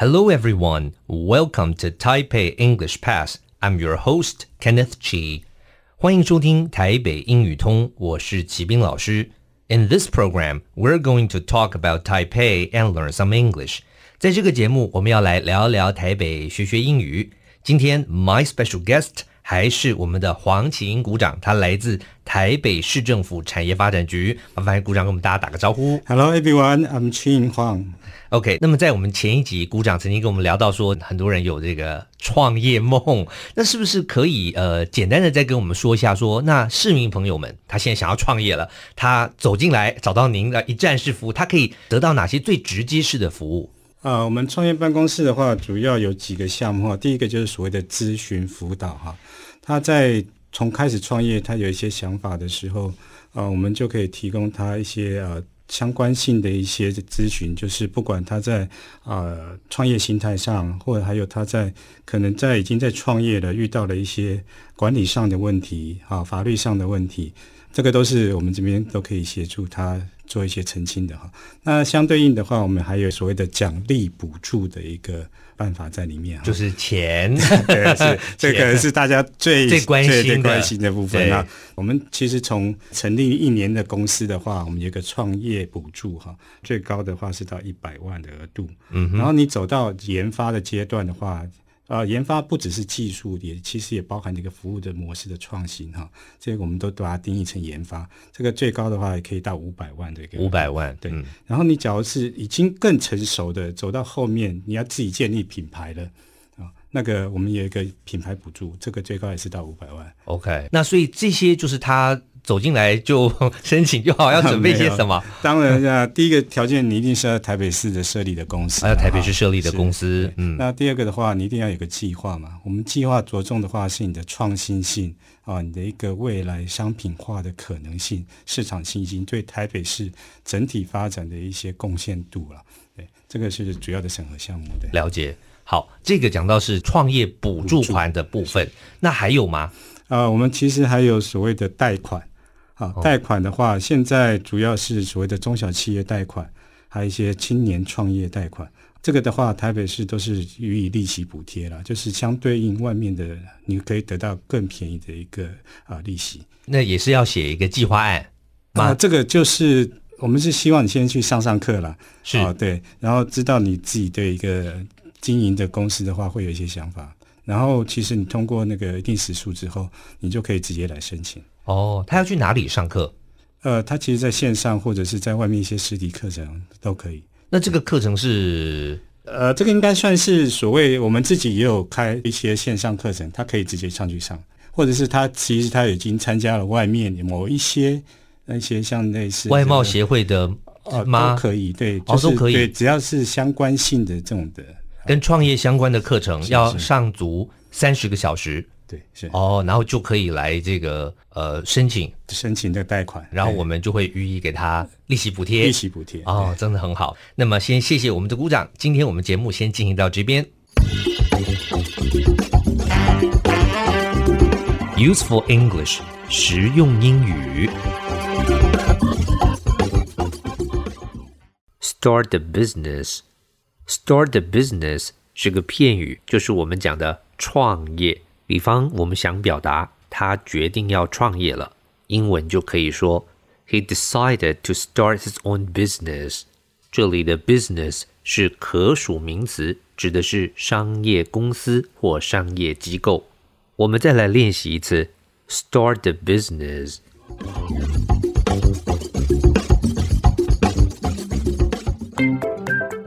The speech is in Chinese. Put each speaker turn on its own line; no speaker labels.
Hello, everyone. Welcome to Taipei English Pass. I'm your host, Kenneth Chi. 欢迎收听台北英语通，我是齐斌老师。In this program, we're going to talk about Taipei and learn some English. 在这个节目，我们要来聊聊台北，学学英语。今天，my special guest。 还是我们的黄启英股长，他来自台北市政府产业发展局。麻烦股长跟我们大家打个招呼。
Hello everyone, I'm Qin Huang.
OK，那么在我们前一集，股长曾经跟我们聊到说，很多人有这个创业梦，那是不是可以呃简单的再跟我们说一下说，说那市民朋友们他现在想要创业了，他走进来找到您的一站式服务，他可以得到哪些最直接式的服务？
呃，我们创业办公室的话，主要有几个项目哈。第一个就是所谓的咨询辅导哈。他在从开始创业，他有一些想法的时候，呃，我们就可以提供他一些呃相关性的一些咨询，就是不管他在呃创业心态上，或者还有他在可能在已经在创业了遇到了一些管理上的问题啊，法律上的问题，这个都是我们这边都可以协助他。做一些澄清的哈，那相对应的话，我们还有所谓的奖励补助的一个办法在里面，
就是钱，
对，是 这个是大家最
最关心的
最关心的部分。那我们其实从成立一年的公司的话，我们有一个创业补助哈，最高的话是到一百万的额度，嗯，然后你走到研发的阶段的话。呃，研发不只是技术，也其实也包含这个服务的模式的创新哈。这个我们都把它定义成研发。这个最高的话也可以到五百万的一个
五百万，
对。嗯、然后你假如是已经更成熟的，走到后面你要自己建立品牌了啊，那个我们有一个品牌补助，这个最高也是到五百万。
OK，那所以这些就是他。走进来就 申请就好，要准备些什么？
当然，啊，第一个条件你一定是要台北市的设立的公司，
还有台北市设立的公司。嗯，
那第二个的话，你一定要有个计划嘛。我们计划着重的话是你的创新性啊，你的一个未来商品化的可能性、市场信心，对台北市整体发展的一些贡献度了。对，这个是主要的审核项目的
了解。好，这个讲到是创业补助款的部分，那还有吗？
啊，我们其实还有所谓的贷款。啊，贷款的话，现在主要是所谓的中小企业贷款，还有一些青年创业贷款。这个的话，台北市都是予以利息补贴了，就是相对应外面的，你可以得到更便宜的一个啊利息。
那也是要写一个计划案
啊，这个就是我们是希望你先去上上课了，
是
啊，对，然后知道你自己的一个经营的公司的话，会有一些想法。然后，其实你通过那个一定时数之后，你就可以直接来申请。
哦，他要去哪里上课？
呃，他其实在线上或者是在外面一些实体课程都可以。
那这个课程是？
呃，这个应该算是所谓我们自己也有开一些线上课程，他可以直接上去上，或者是他其实他已经参加了外面某一些那些像类似
外贸协会的吗？
都可以，对，就是、哦、都可以，对，只要是相关性的这种的。
跟创业相关的课程要上足三十个小时，
对，是
哦，然后就可以来这个呃申请
申请的贷款，
然后我们就会予以给他利息补贴，
利息补贴
哦，真的很好。那么先谢谢我们的鼓掌，今天我们节目先进行到这边。Useful English，实用英语。Start the business。Start the business 是个片语，就是我们讲的创业。比方我们想表达他决定要创业了，英文就可以说 He decided to start his own business。这里的 business 是可数名词，指的是商业公司或商业机构。我们再来练习一次，Start the business。